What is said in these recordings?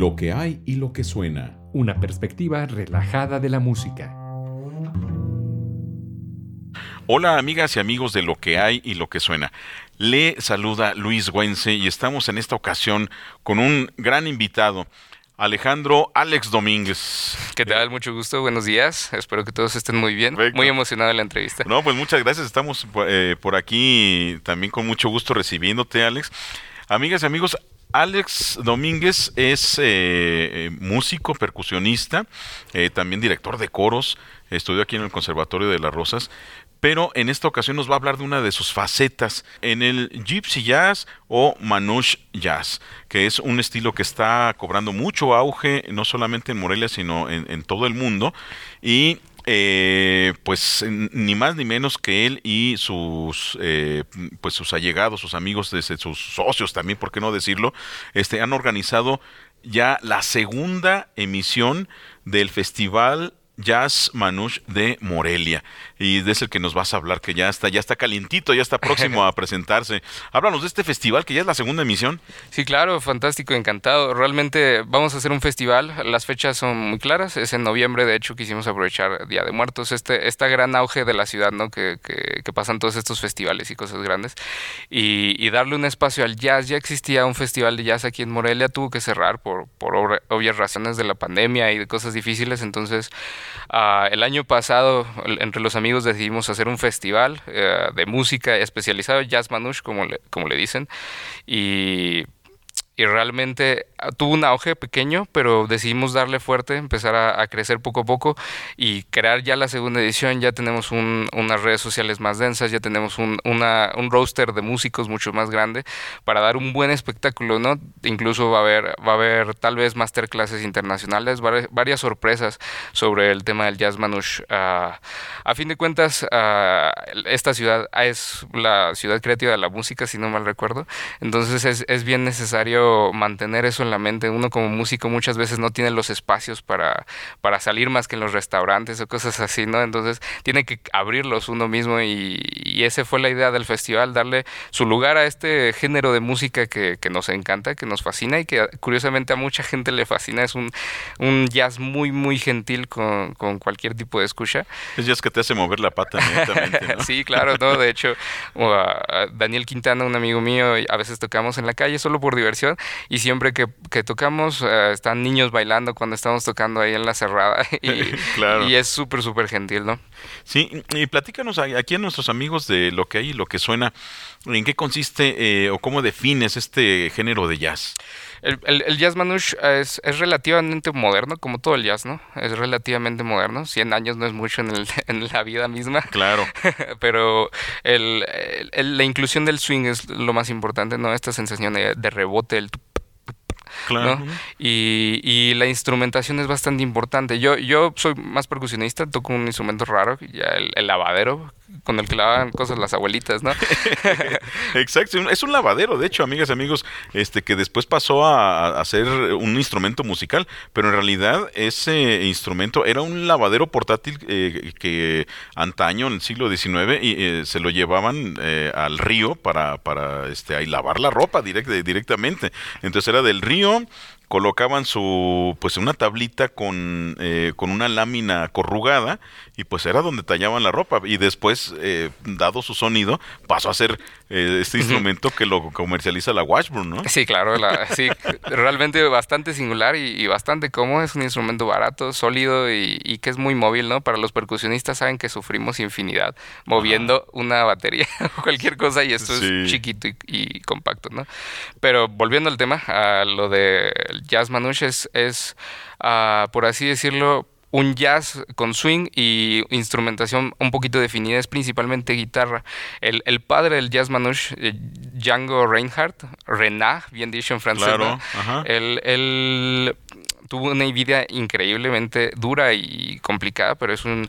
Lo que hay y lo que suena. Una perspectiva relajada de la música. Hola amigas y amigos de Lo que hay y lo que suena. Le saluda Luis Güense y estamos en esta ocasión con un gran invitado. Alejandro Alex Domínguez. ¿Qué tal? Mucho gusto, buenos días. Espero que todos estén muy bien. Muy emocionado de la entrevista. No, pues muchas gracias. Estamos eh, por aquí también con mucho gusto recibiéndote, Alex. Amigas y amigos, Alex Domínguez es eh, eh, músico, percusionista, también director de coros, estudió aquí en el Conservatorio de las Rosas, pero en esta ocasión nos va a hablar de una de sus facetas en el Gypsy Jazz o Manouche Jazz, que es un estilo que está cobrando mucho auge, no solamente en Morelia, sino en, todo el mundo. Y eh, pues ni más ni menos que él y sus eh, pues sus allegados, sus amigos, sus socios también, por qué no decirlo, este han organizado ya la segunda emisión del festival Jazz Manouche de Morelia. Y es el que nos vas a hablar, que ya está, ya está calientito, ya está próximo a presentarse. Háblanos de este festival, que ya es la segunda emisión. Sí, claro, fantástico, encantado. Realmente vamos a hacer un festival, las fechas son muy claras, es en noviembre, de hecho quisimos aprovechar Día de Muertos, este, este gran auge de la ciudad, ¿no? Que, que, pasan todos estos festivales y cosas grandes. Y, darle un espacio al jazz, ya existía un festival de jazz aquí en Morelia, tuvo que cerrar por, por obvias razones de la pandemia y de cosas difíciles, entonces Ah, el año pasado, entre los amigos, decidimos hacer un festival eh, de música especializado, Jazz Manouche, como le, como le dicen, y y realmente ah, tuvo un auge pequeño, pero decidimos darle fuerte, empezar a, crecer poco a poco y crear ya la segunda edición. Ya tenemos unas redes sociales más densas, ya tenemos un, una, un roster de músicos mucho más grande para dar un buen espectáculo, ¿no? Incluso va a haber, va a haber tal vez masterclasses internacionales, varias, sorpresas sobre el tema del jazz manouche. Ah, a fin de cuentas, ah, esta ciudad es la ciudad creativa de la música, si no mal recuerdo. Entonces es, es bien necesario mantener eso en la mente. Uno como músico muchas veces no tiene los espacios para, para salir más que en los restaurantes o cosas así, ¿no? Entonces tiene que abrirlos uno mismo y, y esa fue la idea del festival, darle su lugar a este género de música que, que, nos encanta, que nos fascina y que curiosamente a mucha gente le fascina. Es un, un jazz muy, muy gentil con, con cualquier tipo de escucha. Es jazz que te hace mover la pata, ¿no? sí, claro, ¿no? De hecho, Daniel Quintana, un amigo mío, a veces tocamos en la calle solo por diversión y siempre que, tocamos eh, están niños bailando cuando estamos tocando ahí en la cerrada y, es súper, súper gentil, ¿no? Sí, y platícanos aquí a nuestros amigos de lo que hay y lo que suena, ¿en qué consiste eh, o cómo defines este género de jazz? El, jazz manouche es, es, relativamente moderno, como todo el jazz, ¿no? Es relativamente moderno. 100 años no es mucho en, el, en la vida misma. Claro. Pero el, la inclusión del swing es lo más importante, ¿no? Esta sensación de, de rebote, el Claro. Y, y, la instrumentación es bastante importante. Yo, yo soy más percusionista, toco un instrumento raro, ya el lavadero, con el que lavaban cosas las abuelitas, ¿no? Exacto, es un lavadero, de hecho, amigas y amigos, este que después pasó a, ser un instrumento musical, pero en realidad ese instrumento era un lavadero portátil eh, que antaño, en el siglo XIX, y, eh, se lo llevaban eh, al río para, para este, ahí lavar la ropa directamente. Entonces era del río colocaban su pues una tablita con, eh, con una lámina corrugada y pues era donde tallaban la ropa y después eh, dado su sonido pasó a ser eh, este instrumento que lo comercializa la Washburn, ¿no? Sí, claro, sí, realmente bastante singular y, bastante cómodo, es un instrumento barato, sólido y, que es muy móvil, ¿no? Para los percusionistas saben que sufrimos infinidad moviendo una batería o cualquier cosa y esto es chiquito y, compacto, ¿no? Pero volviendo al tema, a lo de jazz manouche es, ah, por así decirlo, un jazz con swing y instrumentación un poquito definida, es principalmente guitarra. El, padre del jazz manouche, eh, Django Reinhardt, Renat, bien dicho en francés, él, tuvo una vida increíblemente dura y complicada, pero es un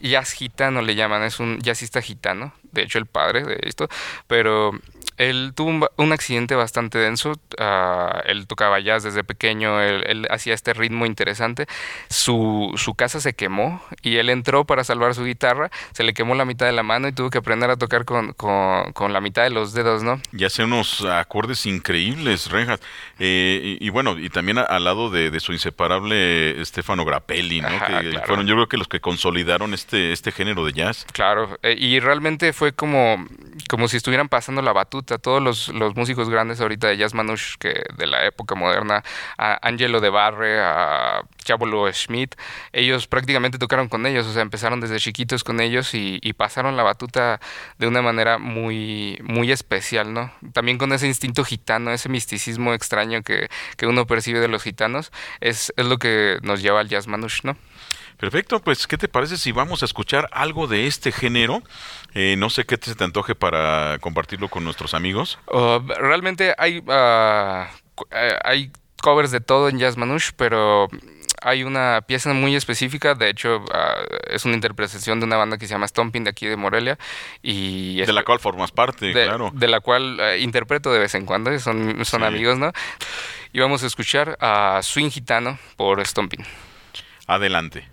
jazz gitano, le llaman, es un jazzista gitano, de hecho el padre de esto, pero él tuvo un, un accidente bastante denso. ah, él tocaba jazz desde pequeño, él, él hacía este ritmo interesante. Su, su casa se quemó y él entró para salvar su guitarra. Se le quemó la mitad de la mano y tuvo que aprender a tocar con, con- con la mitad de los dedos, ¿no? Y hace unos acordes increíbles, Reinhardt. Eh, y, y bueno, y también a- al lado de, de su inseparable Stefano Grappelli, ¿no? Ajá, que claro. fueron yo creo que los que consolidaron este, este género de jazz. Claro, eh, y realmente fue como, como si estuvieran pasando la batuta. Todos los, los músicos grandes ahorita de jazz que de la época moderna, a Angelo de Barre, a Chabolo Schmidt, ellos prácticamente tocaron con ellos, o sea, empezaron desde chiquitos con ellos y, y pasaron la batuta de una manera muy, muy especial, ¿no? También con ese instinto gitano, ese misticismo extraño que, que uno percibe de los gitanos, es, es lo que nos lleva al jazz manouche, ¿no? Perfecto, pues ¿qué te parece si vamos a escuchar algo de este género? Eh, no sé qué te, se te antoje para compartirlo con nuestros amigos. Uh, realmente hay, cu- eh, hay covers de todo en Jazz Manouche, pero hay una pieza muy específica, de hecho ah, es una interpretación de una banda que se llama Stomping de aquí de Morelia y De la cual formas parte, de, claro. de la cual eh, interpreto de vez en cuando, son, son Sí. amigos, ¿no? Y vamos a escuchar a Swing Gitano por Stomping. Adelante.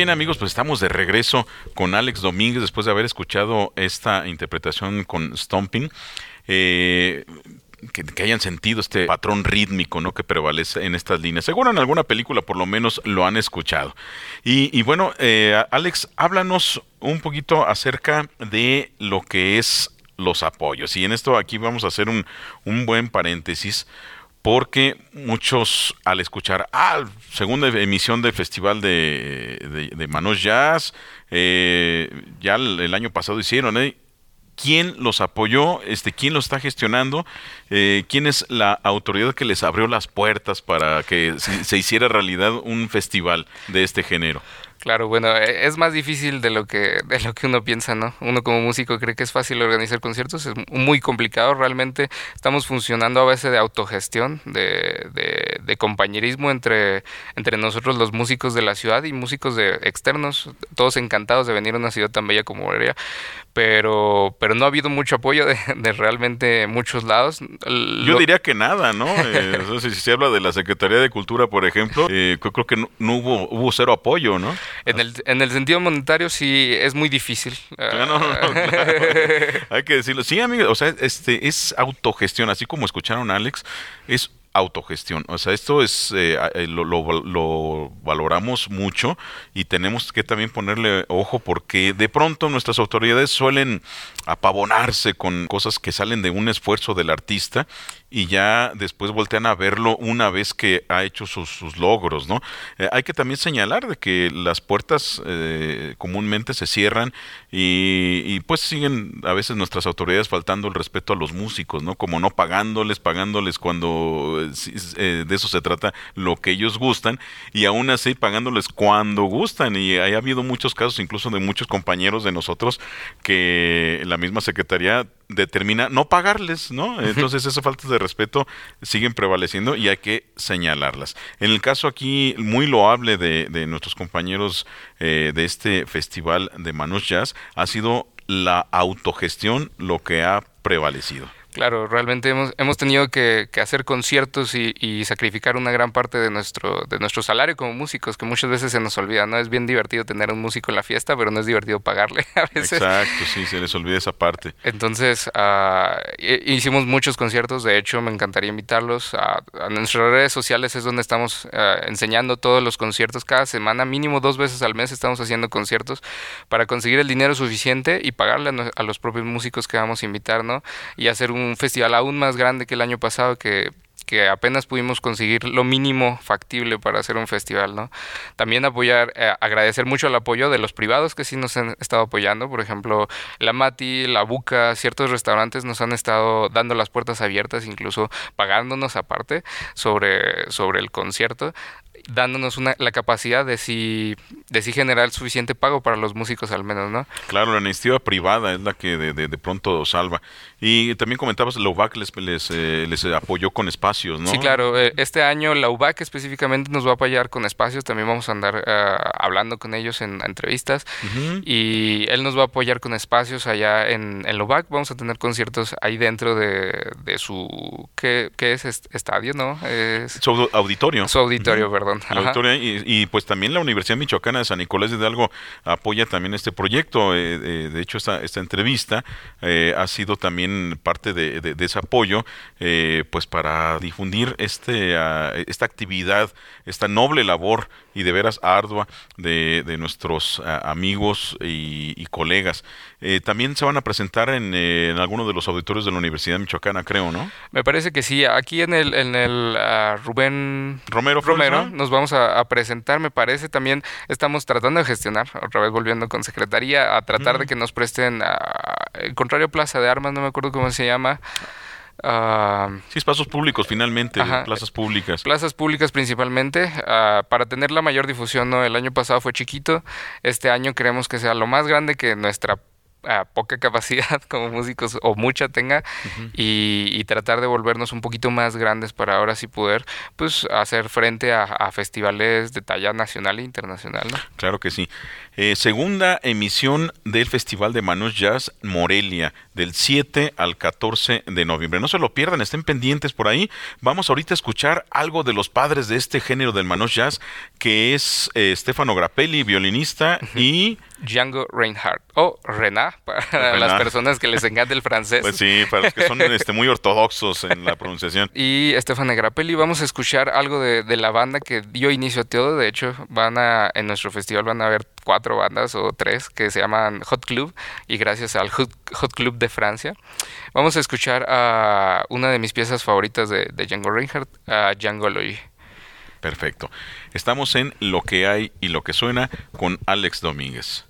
Bien amigos, pues estamos de regreso con Alex Domínguez después de haber escuchado esta interpretación con Stomping. Eh, que, hayan sentido este patrón rítmico ¿no? que prevalece en estas líneas. Seguro en alguna película por lo menos lo han escuchado. Y, bueno, eh, Alex, háblanos un poquito acerca de lo que es los apoyos. Y en esto aquí vamos a hacer un, un buen paréntesis porque muchos al escuchar, ah, segunda emisión del Festival de, de, Manos Jazz, eh, ya el, año pasado hicieron, ¿eh? ¿Quién los apoyó? Este, ¿Quién los está gestionando? Eh, ¿Quién es la autoridad que les abrió las puertas para que se hiciera realidad un festival de este género? Claro, bueno, e, es más difícil de lo que de lo que uno piensa, ¿no? Uno como músico cree que es fácil organizar conciertos, es muy complicado, realmente estamos funcionando a base de autogestión, de, de, compañerismo entre, entre nosotros los músicos de la ciudad y músicos de externos, todos encantados de venir a una ciudad tan bella como Morelia, pero, pero no ha habido mucho apoyo de, de realmente muchos lados. Yo diría que nada, ¿no? Eh, si se habla de la Secretaría de Cultura, por ejemplo, eh, creo que no, no hubo, hubo cero apoyo, ¿no? En el, en el sentido monetario sí es muy difícil. Hay que decirlo. Sí, amigo, o sea, este es autogestión, así como escucharon a Alex, es autogestión. O sea, esto es eh, eh, lo, lo, valoramos mucho y tenemos que también ponerle ojo porque de pronto nuestras autoridades suelen apavonarse con cosas que salen de un esfuerzo del artista y ya después voltean a verlo una vez que ha hecho sus, logros, ¿no? Eh, hay que también señalar de que las puertas comúnmente se cierran y, y, pues siguen a veces nuestras autoridades faltando el respeto a los músicos, ¿no? Como no pagándoles, pagándoles cuando eh, de eso se trata, lo que ellos gustan, y aún así pagándoles cuando gustan. Y ha habido muchos casos, incluso de muchos compañeros de nosotros, que la misma Secretaría determina no pagarles, ¿no? Entonces esas faltas de respeto siguen prevaleciendo y hay que señalarlas. En el caso aquí muy loable de, de nuestros compañeros eh, de este festival de Manos Jazz ha sido la autogestión lo que ha prevalecido. Claro, realmente hemos, hemos tenido que, hacer conciertos y, sacrificar una gran parte de nuestro, de nuestro salario como músicos, que muchas veces se nos olvida, ¿no? Es bien divertido tener un músico en la fiesta, pero no es divertido pagarle a veces. Exacto, sí, se les olvida esa parte. Entonces, uh, hicimos muchos conciertos, de hecho, me encantaría invitarlos a, nuestras redes sociales, es donde estamos uh, enseñando todos los conciertos cada semana, mínimo dos veces al mes estamos haciendo conciertos para conseguir el dinero suficiente y pagarle a, a los propios músicos que vamos a invitar, ¿no? Y hacer un un festival aún más grande que el año pasado que que apenas pudimos conseguir lo mínimo factible para hacer un festival, ¿no? También apoyar, eh, agradecer mucho el apoyo de los privados que sí nos han estado apoyando, por ejemplo, la Mati, la Buca, ciertos restaurantes nos han estado dando las puertas abiertas, incluso pagándonos aparte sobre, sobre el concierto dándonos una, la capacidad de si, de si generar suficiente pago para los músicos al menos, ¿no? Claro, la iniciativa privada es la que de, de, pronto salva. Y también comentabas, la UBAC les, les, eh, les, apoyó con espacios, ¿no? Sí, claro. Eh, este año la UBAC específicamente nos va a apoyar con espacios. También vamos a andar eh, hablando con ellos en entrevistas. Y él nos va a apoyar con espacios allá en, en la UBAC. Vamos a tener conciertos ahí dentro de, de su... ¿qué, ¿qué, es? Estadio, ¿no? Es, su auditorio. Su auditorio, perdón y, pues también la Universidad Michoacana de San Nicolás de Hidalgo apoya también este proyecto. Eh, eh, de hecho, esta, esta entrevista eh, ha sido también parte de, ese apoyo, pues para difundir este, esta actividad, esta noble labor y de veras ardua de, nuestros amigos y, colegas. también se van a presentar en, en algunos de los auditorios de la Universidad Michoacana, creo, ¿no? Me parece que sí. Aquí en el, en el ah, Rubén Romero, Romero nos vamos a, presentar, me parece. También estamos tratando de gestionar, otra vez volviendo con Secretaría, a tratar de que nos presten el contrario Plaza de Armas, no me acuerdo cómo se llama. Uh, sí, espacios públicos finalmente, plazas públicas. Plazas públicas principalmente, ah, para tener la mayor difusión, ¿no? El año pasado fue chiquito, este año queremos que sea lo más grande que nuestra poca capacidad como músicos o mucha tenga y, tratar de volvernos un poquito más grandes para ahora sí poder pues hacer frente a, festivales de talla nacional e internacional. Claro que sí. Eh, segunda emisión del Festival de Manos Jazz Morelia del 7 al 14 de noviembre. No se lo pierdan, estén pendientes por ahí. Vamos ahorita a escuchar algo de los padres de este género del Manos Jazz, que es eh, Stefano Grappelli, violinista, y Django Reinhardt o Renat para las personas que les encanta el francés. Pues sí, para los que son este, muy ortodoxos en la pronunciación. Y Stefano Grappelli, vamos a escuchar algo de, de, la banda que dio inicio a todo. De hecho, van a en nuestro festival van a haber cuatro bandas o tres que se llaman Hot Club y gracias al Hot, Hot Club de Francia. Vamos a escuchar a una de mis piezas favoritas de, Django Reinhardt, a Django. Perfecto. Estamos en Lo que hay y lo que suena con Alex Domínguez.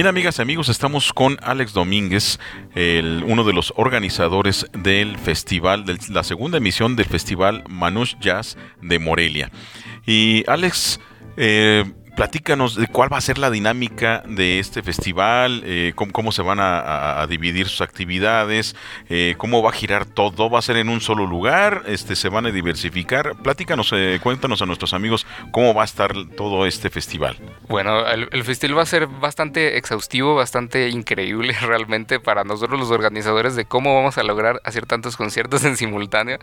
Bien, amigas y amigos, estamos con Alex Domínguez, uno de los organizadores del festival, de la segunda emisión del festival Manus Jazz de Morelia. Y Alex, eh, platícanos de cuál va a ser la dinámica de este festival, eh, cómo, se van a, dividir sus actividades, eh, cómo va a girar todo, va a ser en un solo lugar, este, se van a diversificar. Platícanos, eh, cuéntanos a nuestros amigos cómo va a estar todo este festival. Bueno, el, festival va a ser bastante exhaustivo, bastante increíble realmente para nosotros los organizadores de cómo vamos a lograr hacer tantos conciertos en simultáneo.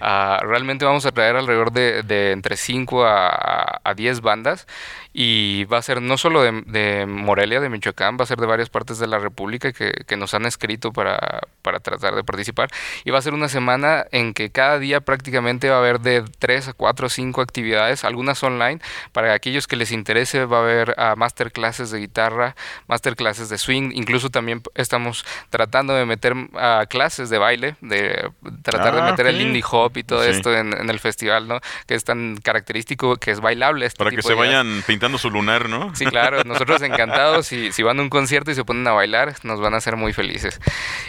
Ah, realmente vamos a traer alrededor de, entre 5 a, a 10 bandas y va a ser no solo de, Morelia, de Michoacán, va a ser de varias partes de la República que, que, nos han escrito para, para tratar de participar. Y va a ser una semana en que cada día prácticamente va a haber de 3 a 4 o 5 actividades, algunas online. Para aquellos que les interese va a haber uh, masterclasses de guitarra, masterclasses de swing, incluso también estamos tratando de meter uh, clases de baile, de tratar de Ah, meter el ok. indie hop y todo Sí. esto en, en el festival, ¿no? Que es tan característico, que es bailable. Este Para que tipo se de vayan pintando su lunar, ¿no? Sí, claro, nosotros encantados. Si, si van a un concierto y se ponen a bailar, nos van a hacer muy felices.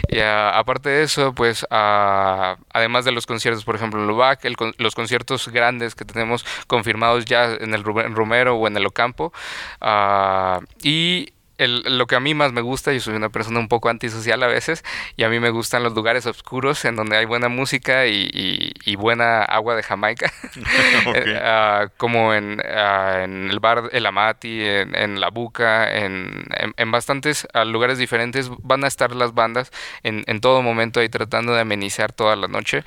Y ah, aparte de eso, pues, ah, además de los conciertos, por ejemplo, en Lubac, el los conciertos grandes que tenemos confirmados ya en el Ru- en Romero o en el Ocampo. ah, y el- lo que a mí más me gusta, yo soy una persona un poco antisocial a veces, y a mí me gustan los lugares oscuros en donde hay buena música y, y- y buena agua de Jamaica. Ah, como en, ah, en el bar El Amati, en, en La Buca, en, en- bastantes lugares diferentes van a estar las bandas en, en todo momento ahí tratando de amenizar toda la noche.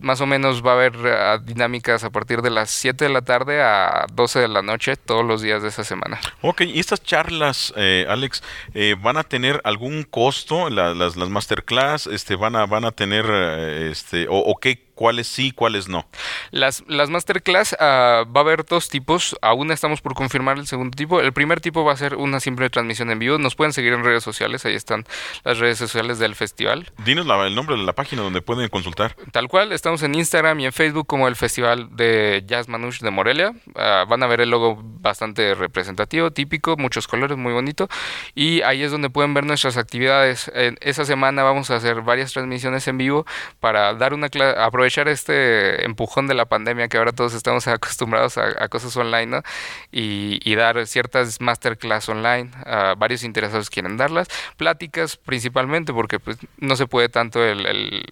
Más o menos va a haber ah, dinámicas a partir de las 7 de la tarde a 12 de la noche todos los días de esa semana. Ok, y estas charlas eh, eh, Alex, eh, ¿van a tener algún costo las, las, las masterclass? Este, ¿Van a, van a tener, eh, este, o qué cuáles sí, cuáles no. Las, las masterclass uh, va a haber dos tipos, aún estamos por confirmar el segundo tipo. El primer tipo va a ser una simple transmisión en vivo. Nos pueden seguir en redes sociales, ahí están las redes sociales del festival. Dinos la, el nombre de la página donde pueden consultar. Tal cual, estamos en Instagram y en Facebook como el Festival de Jazz Manouche de Morelia. Uh, van a ver el logo bastante representativo, típico, muchos colores, muy bonito. Y ahí es donde pueden ver nuestras actividades. En esa semana vamos a hacer varias transmisiones en vivo para dar una clase, aprovechar este empujón de la pandemia que ahora todos estamos acostumbrados a, a cosas online, ¿no? Y, y, dar ciertas masterclass online. Uh, varios interesados quieren darlas. Pláticas principalmente porque pues, no se puede tanto el, el,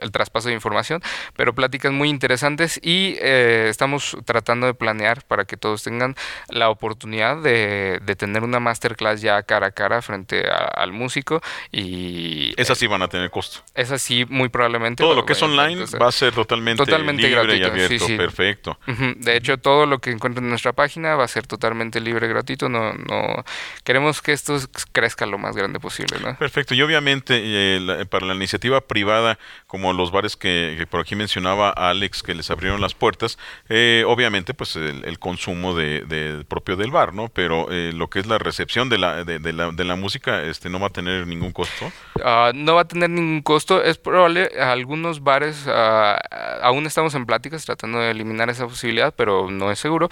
el traspaso de información, pero pláticas muy interesantes y eh, estamos tratando de planear para que todos tengan la oportunidad de, de tener una masterclass ya cara a cara frente a, al músico y... Esas sí van a tener costo. Esas sí, muy probablemente. Todo lo que es online va a ser totalmente, totalmente libre gratuito, y abierto. sí, sí. Perfecto. Uh -huh. De hecho, todo lo que encuentren en nuestra página va a ser totalmente libre y gratuito. No, no queremos que esto crezca lo más grande posible. ¿no? Perfecto. Y obviamente eh, la, para la iniciativa privada, como los bares que, que, por aquí mencionaba Alex, que les abrieron las puertas, eh, obviamente pues el, el consumo de, de, propio del bar, ¿no? Pero eh, lo que es la recepción de la, de, de, la, de la música este no va a tener ningún costo. Uh, no va a tener ningún costo. Es probable, algunos bares uh, aún estamos en pláticas tratando de eliminar esa posibilidad, pero no es seguro.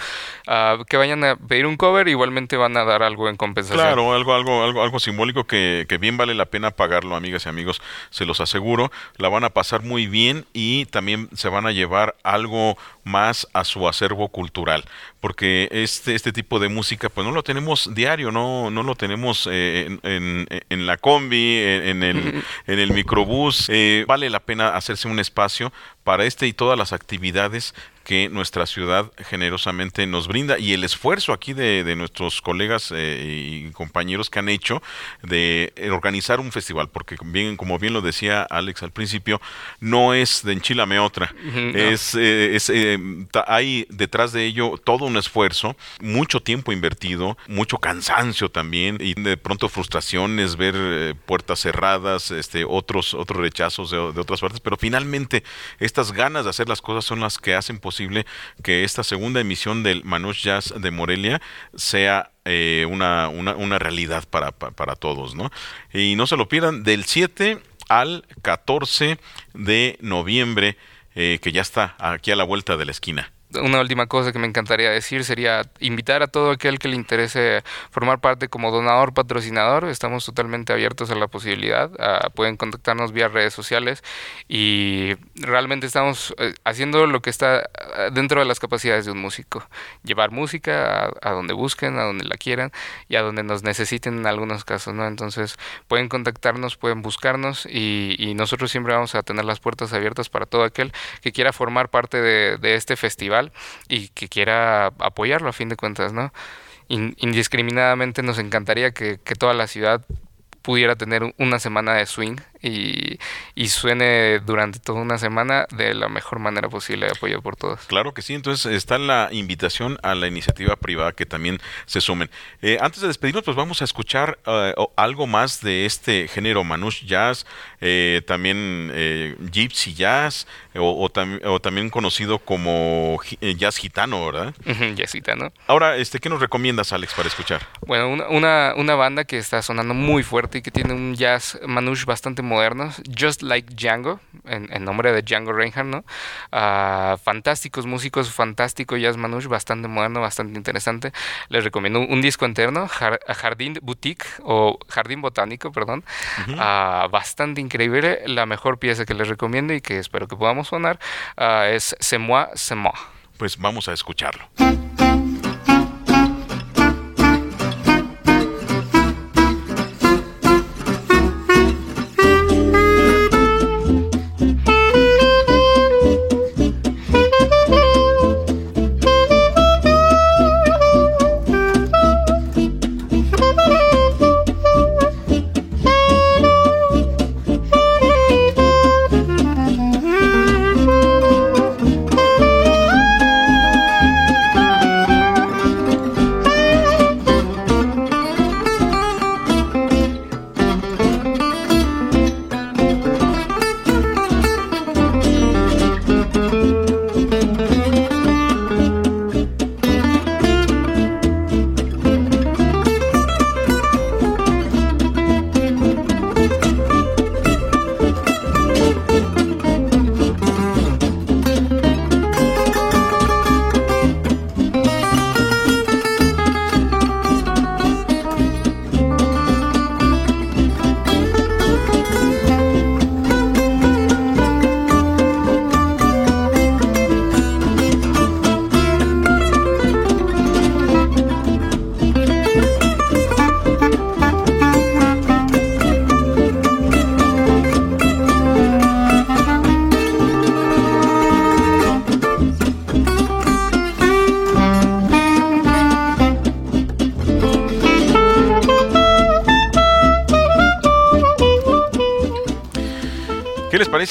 Uh, que vayan a pedir un cover, igualmente van a dar algo en compensación. Claro, algo, algo, algo, algo simbólico que, que bien vale la pena pagarlo, amigas y amigos, se los aseguro. La van a pasar muy bien y también se van a llevar algo más a su acervo cultural, porque este, este tipo de música pues no lo tenemos diario, no, no lo tenemos eh, en, en, en, la combi, en, el, en el microbús, eh, vale la pena hacerse un espacio para este y todas las actividades que nuestra ciudad generosamente nos brinda y el esfuerzo aquí de, de nuestros colegas eh, y compañeros que han hecho de organizar un festival, porque bien, como bien lo decía Alex al principio, no es de enchilame otra, no. es, eh, es eh, hay detrás de ello todo un esfuerzo, mucho tiempo invertido, mucho cansancio también y de pronto frustraciones, ver eh, puertas cerradas, este, otros, otros rechazos de, de otras partes, pero finalmente estas ganas de hacer las cosas son las que hacen posible posible que esta segunda emisión del Manouche Jazz de Morelia sea eh, una, una, una, realidad para, para, todos, ¿no? Y no se lo pierdan del 7 al 14 de noviembre, eh, que ya está aquí a la vuelta de la esquina una última cosa que me encantaría decir sería invitar a todo aquel que le interese formar parte como donador, patrocinador. Estamos totalmente abiertos a la posibilidad. Pueden contactarnos vía redes sociales y realmente estamos uh, haciendo lo que está dentro de las capacidades de un músico. Llevar música a, a, donde busquen, a donde la quieran y a donde nos necesiten en algunos casos. ¿no? Entonces pueden contactarnos, pueden buscarnos y, y, nosotros siempre vamos a tener las puertas abiertas para todo aquel que quiera formar parte de este festival y que quiera apoyarlo a fin de cuentas, ¿no? indiscriminadamente nos encantaría que, que toda la ciudad pudiera tener una semana de swing y, y, suene durante toda una semana de la mejor manera posible, apoyo por todos. Claro que sí, entonces está la invitación a la iniciativa privada que también se sumen. Eh, antes de despedirnos, pues vamos a escuchar uh, algo más de este género Manouche Jazz, eh, también eh, Gypsy Jazz, o, o, tam o, también conocido como Jazz Gitano, ¿verdad? jazz Gitano. Ahora, este, ¿qué nos recomiendas, Alex, para escuchar? Bueno, una, una, una banda que está sonando muy fuerte y que tiene un jazz Manouche bastante modernos, Just Like Django, en, en nombre de Django Reinhardt, ¿no? Uh, fantásticos músicos, fantástico jazz manouche, bastante moderno, bastante interesante. Les recomiendo un, un disco interno, Jardín Boutique, o Jardín Botánico, perdón, uh -huh. uh, bastante increíble. La mejor pieza que les recomiendo y que espero que podamos sonar es C'est moi, c'est moi. Pues vamos a escucharlo.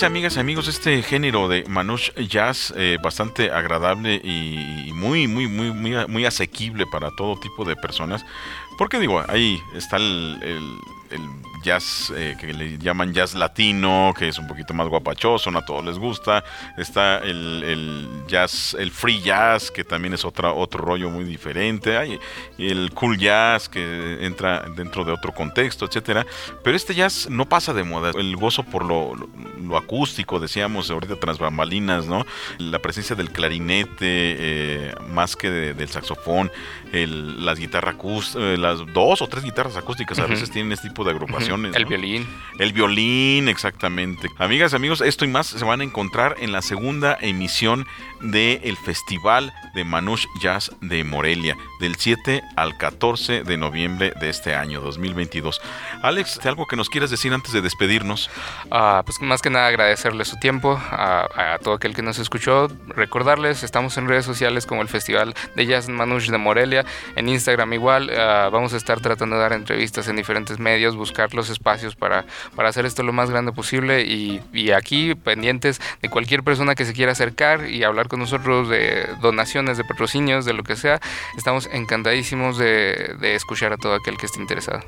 Amigas y amigos, este género de Manouche Jazz eh, bastante agradable y, muy, muy, muy, muy, muy asequible para todo tipo de personas? Porque digo, ahí está el, el jazz eh, que le llaman jazz latino, que es un poquito más guapachoso, no a todos les gusta. Está el, jazz, el free jazz, que también es otra, otro rollo muy diferente. Hay el cool jazz, que entra dentro de otro contexto, etcétera. Pero este jazz no pasa de moda. El gozo por lo, lo, acústico, decíamos ahorita tras bambalinas, ¿no? La presencia del clarinete, eh, más que del saxofón, el, las guitarras eh, las dos o tres guitarras acústicas a veces tienen este tipo de agrupación el violín. El violín, exactamente. Amigas, amigos, esto y más se van a encontrar en la segunda emisión del Festival de Manouche Jazz de Morelia, del 7 al 14 de noviembre de este año 2022. Alex, ¿algo que nos quieras decir antes de despedirnos? Ah, pues más que nada agradecerle su tiempo a, todo aquel que nos escuchó. Recordarles, estamos en redes sociales como el Festival de Jazz Manouche de Morelia, en Instagram igual. Ah, vamos a estar tratando de dar entrevistas en diferentes medios, buscar espacios para, para hacer esto lo más grande posible y, y aquí pendientes de cualquier persona que se quiera acercar y hablar con nosotros de donaciones, de patrocinios, de lo que sea. Estamos encantadísimos de, de escuchar a todo aquel que esté interesado.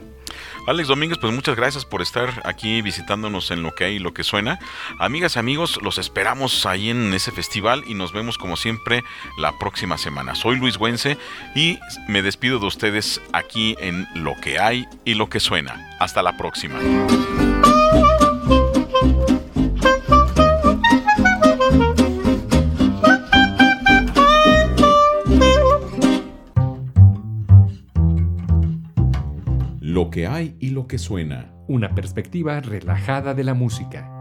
Alex Domínguez, pues muchas gracias por estar aquí visitándonos en lo que hay y lo que suena. Amigas y amigos, los esperamos ahí en ese festival y nos vemos como siempre la próxima semana. Soy Luis Güense y me despido de ustedes aquí en lo que hay y lo que suena. Hasta la próxima. Lo que hay y lo que suena. Una perspectiva relajada de la música.